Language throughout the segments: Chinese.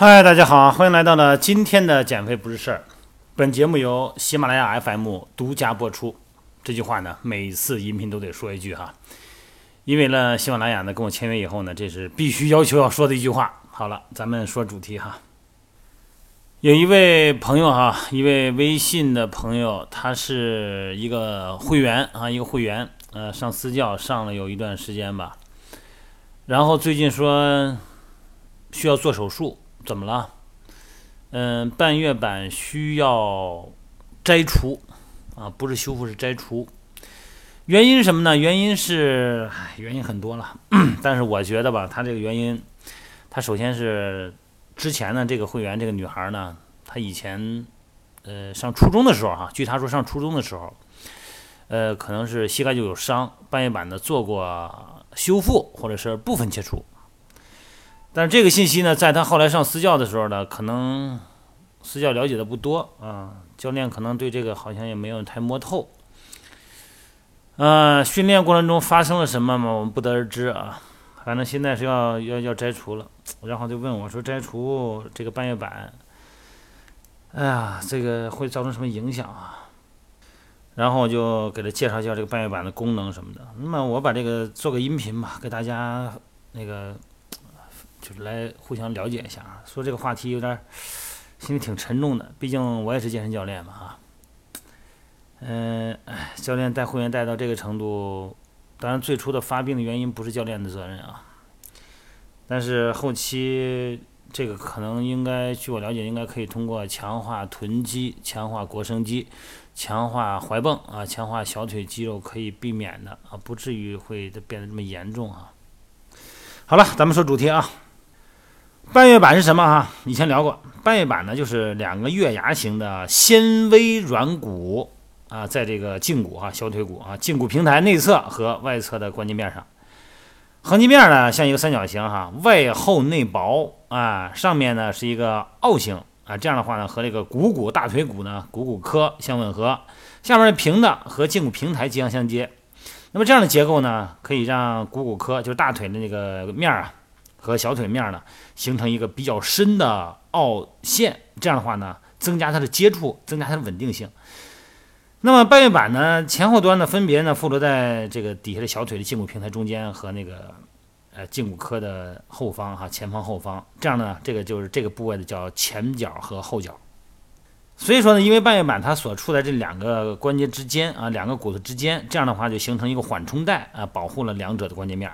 嗨，大家好，欢迎来到了今天的减肥不是事儿。本节目由喜马拉雅 FM 独家播出。这句话呢，每次音频都得说一句哈，因为呢，喜马拉雅呢跟我签约以后呢，这是必须要求要说的一句话。好了，咱们说主题哈。有一位朋友哈，一位微信的朋友，他是一个会员啊，一个会员，呃，上私教上了有一段时间吧，然后最近说需要做手术。怎么了？嗯，半月板需要摘除啊，不是修复，是摘除。原因是什么呢？原因是，原因很多了。但是我觉得吧，他这个原因，他首先是之前呢，这个会员这个女孩呢，她以前呃上初中的时候哈，据她说上初中的时候，呃可能是膝盖就有伤，半月板呢做过修复或者是部分切除。但是这个信息呢，在他后来上私教的时候呢，可能私教了解的不多啊，教练可能对这个好像也没有太摸透。呃，训练过程中发生了什么嘛，我们不得而知啊。反正现在是要要要摘除了，然后就问我说：“摘除这个半月板，哎呀，这个会造成什么影响啊？”然后我就给他介绍一下这个半月板的功能什么的。那么我把这个做个音频吧，给大家那个。就是来互相了解一下啊，说这个话题有点心里挺沉重的，毕竟我也是健身教练嘛啊。嗯，哎，教练带会员带到这个程度，当然最初的发病的原因不是教练的责任啊，但是后期这个可能应该，据我了解，应该可以通过强化臀肌、强化腘绳肌、强化踝泵啊、强化小腿肌肉可以避免的啊，不至于会变得这么严重啊。好了，咱们说主题啊。半月板是什么哈？以前聊过，半月板呢就是两个月牙形的纤维软骨啊，在这个胫骨哈，小腿骨啊，胫骨平台内侧和外侧的关节面上，横截面呢像一个三角形哈，外厚内薄啊，上面呢是一个凹形啊，这样的话呢和这个股骨大腿骨呢股骨髁相吻合，下面平的和胫骨平台即将相接，那么这样的结构呢可以让股骨髁就是大腿的那个面啊。和小腿面呢形成一个比较深的凹陷，这样的话呢，增加它的接触，增加它的稳定性。那么半月板呢，前后端呢分别呢附着在这个底下的小腿的胫骨平台中间和那个呃胫骨髁的后方哈，前方后方，这样呢，这个就是这个部位的叫前脚和后脚。所以说呢，因为半月板它所处在这两个关节之间啊，两个骨头之间，这样的话就形成一个缓冲带啊，保护了两者的关节面。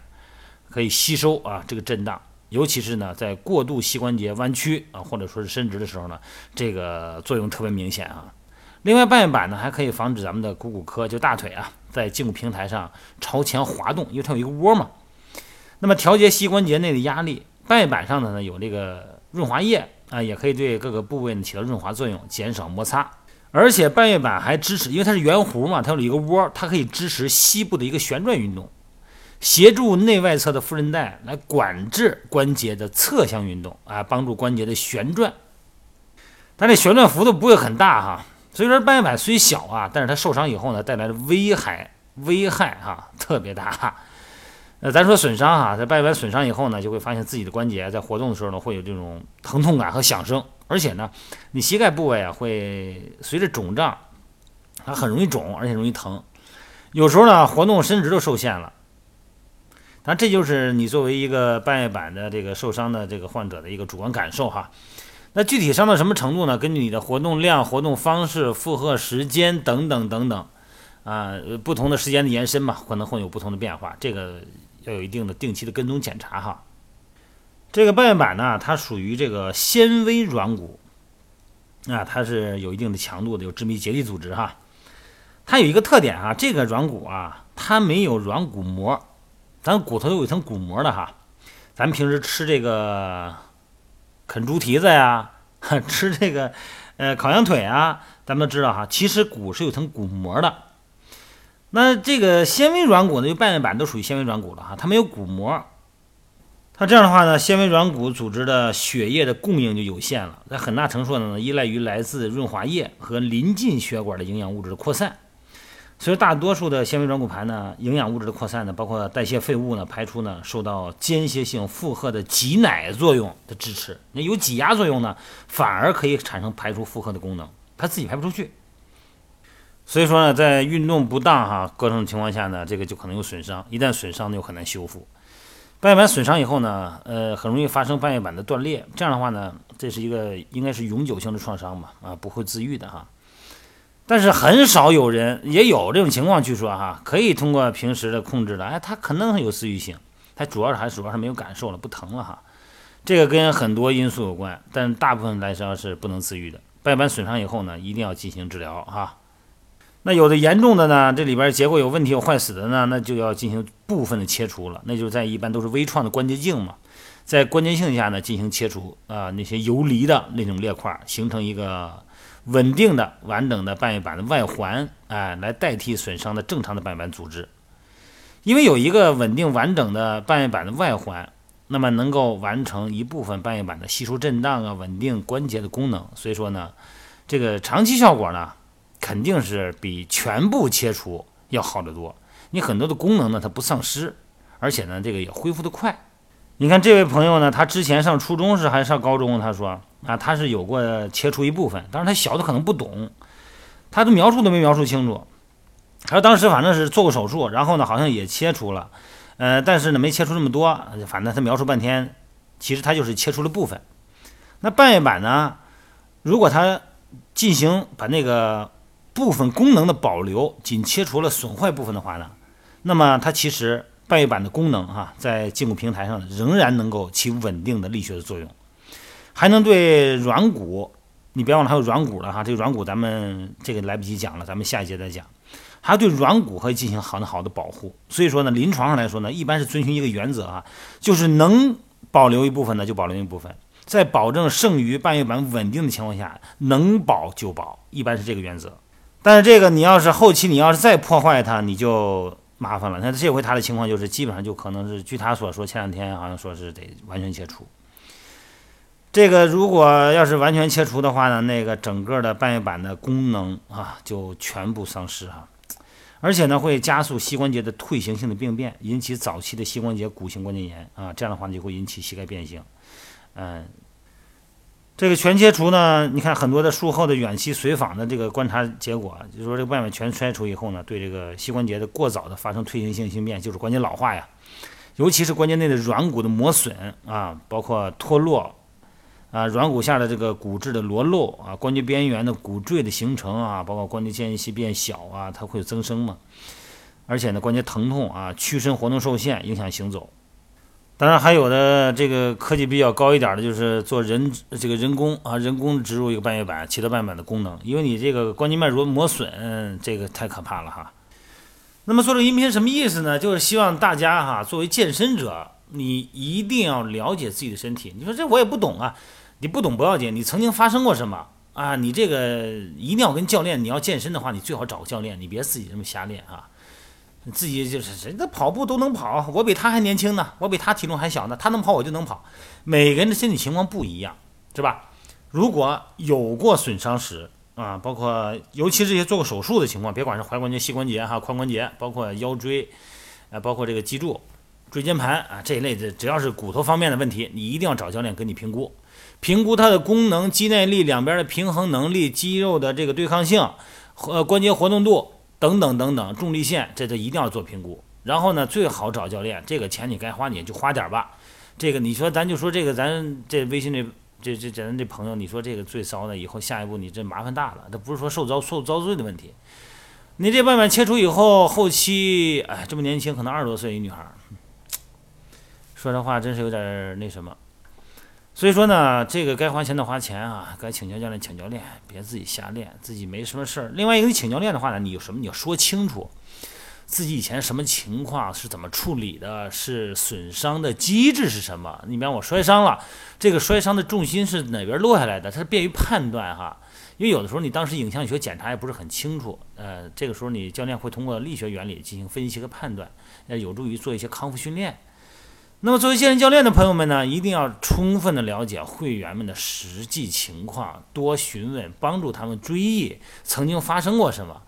可以吸收啊这个震荡，尤其是呢在过度膝关节弯曲啊或者说是伸直的时候呢，这个作用特别明显啊。另外半月板呢还可以防止咱们的股骨髁就大腿啊在胫骨平台上朝前滑动，因为它有一个窝嘛。那么调节膝关节内的压力，半月板上的呢有这个润滑液啊，也可以对各个部位呢起到润滑作用，减少摩擦。而且半月板还支持，因为它是圆弧嘛，它有一个窝，它可以支持膝部的一个旋转运动。协助内外侧的副韧带来管制关节的侧向运动啊，帮助关节的旋转。但这旋转幅度不会很大哈，所以说半月板虽小啊，但是它受伤以后呢，带来的危害危害哈特别大。呃，咱说损伤哈，在半月板损伤以后呢，就会发现自己的关节在活动的时候呢，会有这种疼痛感和响声，而且呢，你膝盖部位啊会随着肿胀，它很容易肿，而且容易疼。有时候呢，活动伸直都受限了。那这就是你作为一个半月板的这个受伤的这个患者的一个主观感受哈。那具体伤到什么程度呢？根据你的活动量、活动方式、负荷时间等等等等，啊，不同的时间的延伸嘛，可能会有不同的变化。这个要有一定的定期的跟踪检查哈。这个半月板呢，它属于这个纤维软骨，啊，它是有一定的强度的，有致密结缔组织哈。它有一个特点啊，这个软骨啊，它没有软骨膜。咱骨头有一层骨膜的哈，咱们平时吃这个啃猪蹄子呀，吃这个呃烤羊腿啊，咱们都知道哈，其实骨是有层骨膜的。那这个纤维软骨呢，就半月板都属于纤维软骨了哈，它没有骨膜，它这样的话呢，纤维软骨组织的血液的供应就有限了，在很大程度上呢，依赖于来自润滑液和临近血管的营养物质的扩散。所以大多数的纤维软骨盘呢，营养物质的扩散呢，包括代谢废物呢，排出呢，受到间歇性负荷的挤奶作用的支持。那有挤压作用呢，反而可以产生排出负荷的功能，它自己排不出去。所以说呢，在运动不当哈各种情况下呢，这个就可能有损伤，一旦损伤呢，又很难修复。半月板损伤以后呢，呃，很容易发生半月板的断裂。这样的话呢，这是一个应该是永久性的创伤嘛，啊，不会自愈的哈。但是很少有人也有这种情况，据说哈，可以通过平时的控制的，哎，它可能有自愈性，它主要是还主要是没有感受了，不疼了哈。这个跟很多因素有关，但大部分来说是不能自愈的。半月板损伤以后呢，一定要进行治疗哈。那有的严重的呢，这里边结构有问题、有坏死的呢，那就要进行部分的切除了。那就在一般都是微创的关节镜嘛，在关节镜下呢进行切除啊，那些游离的那种裂块，形成一个稳定的、完整的半月板的外环，哎，来代替损伤的正常的半月板组织。因为有一个稳定完整的半月板的外环，那么能够完成一部分半月板的吸收震荡啊、稳定关节的功能。所以说呢，这个长期效果呢。肯定是比全部切除要好得多。你很多的功能呢，它不丧失，而且呢，这个也恢复得快。你看这位朋友呢，他之前上初中时还是上高中，他说啊，他是有过切除一部分，但是他小的可能不懂，他的描述都没描述清楚。他说当时反正是做过手术，然后呢，好像也切除了，呃，但是呢，没切除那么多，反正他描述半天，其实他就是切除了部分。那半月板呢，如果他进行把那个。部分功能的保留，仅切除了损坏部分的话呢，那么它其实半月板的功能哈，在胫骨平台上仍然能够起稳定的力学的作用，还能对软骨，你别忘了还有软骨了哈，这个软骨咱们这个来不及讲了，咱们下一节再讲，还对软骨可以进行很好的保护。所以说呢，临床上来说呢，一般是遵循一个原则啊，就是能保留一部分呢就保留一部分，在保证剩余半月板稳定的情况下，能保就保，一般是这个原则。但是这个你要是后期你要是再破坏它，你就麻烦了。那这回他的情况就是基本上就可能是，据他所说，前两天好像说是得完全切除。这个如果要是完全切除的话呢，那个整个的半月板的功能啊就全部丧失哈，而且呢会加速膝关节的退行性的病变，引起早期的膝关节骨性关节炎啊，这样的话就会引起膝盖变形，嗯。这个全切除呢？你看很多的术后的远期随访的这个观察结果，就是说这个半月板全拆除以后呢，对这个膝关节的过早的发生退行性性变，就是关节老化呀，尤其是关节内的软骨的磨损啊，包括脱落啊，软骨下的这个骨质的裸露啊，关节边缘的骨赘的形成啊，包括关节间隙变小啊，它会增生嘛，而且呢，关节疼痛啊，屈伸活动受限，影响行走。当然，还有的这个科技比较高一点的，就是做人这个人工啊，人工植入一个半月板，起到半月板的功能。因为你这个关节脉如果磨损，这个太可怕了哈。那么做这个音频什么意思呢？就是希望大家哈，作为健身者，你一定要了解自己的身体。你说这我也不懂啊，你不懂不要紧，你曾经发生过什么啊？你这个一定要跟教练，你要健身的话，你最好找个教练，你别自己这么瞎练啊。自己就是人家跑步都能跑，我比他还年轻呢，我比他体重还小呢，他能跑我就能跑。每个人的身体情况不一样，是吧？如果有过损伤史啊，包括尤其这些做过手术的情况，别管是踝关节、膝关节哈、髋关节，包括腰椎，啊，包括这个脊柱、椎间盘啊这一类的，只要是骨头方面的问题，你一定要找教练给你评估，评估它的功能、肌耐力两边的平衡能力、肌肉的这个对抗性和关节活动度。等等等等，重力线这这一定要做评估。然后呢，最好找教练，这个钱你该花你就花点吧。这个你说咱就说这个咱这微信这这这咱这朋友，你说这个最骚的，以后下一步你这麻烦大了。这不是说受遭受遭罪的问题，你这半板切除以后，后期哎这么年轻，可能二十多岁一女孩，说这话真是有点那什么。所以说呢，这个该花钱的花钱啊，该请教教练请教练，别自己瞎练，自己没什么事儿。另外一个，你请教练的话呢，你有什么你要说清楚，自己以前什么情况是怎么处理的，是损伤的机制是什么？你比方我摔伤了，这个摔伤的重心是哪边落下来的？它是便于判断哈，因为有的时候你当时影像学检查也不是很清楚，呃，这个时候你教练会通过力学原理进行分析和判断，呃，有助于做一些康复训练。那么，作为健身教练的朋友们呢，一定要充分的了解会员们的实际情况，多询问，帮助他们追忆曾经发生过什么。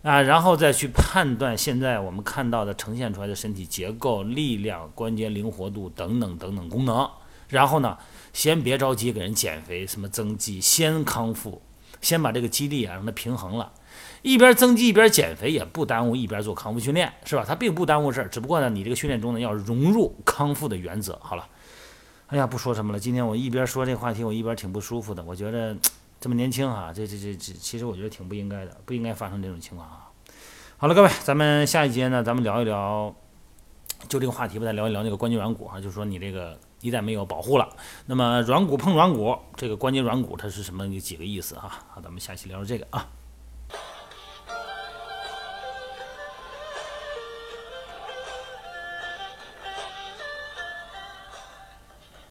啊，然后再去判断现在我们看到的呈现出来的身体结构、力量、关节灵活度等等等等功能。然后呢，先别着急给人减肥，什么增肌，先康复，先把这个肌力啊让它平衡了。一边增肌一边减肥也不耽误一边做康复训练，是吧？它并不耽误事儿，只不过呢，你这个训练中呢要融入康复的原则。好了，哎呀，不说什么了。今天我一边说这话题，我一边挺不舒服的。我觉得。这么年轻哈，这这这这，其实我觉得挺不应该的，不应该发生这种情况啊。好了，各位，咱们下一节呢，咱们聊一聊，就这个话题吧，再聊一聊那个关节软骨哈，就说你这个一旦没有保护了，那么软骨碰软骨，这个关节软骨它是什么几个意思啊？好，咱们下期聊聊这个啊。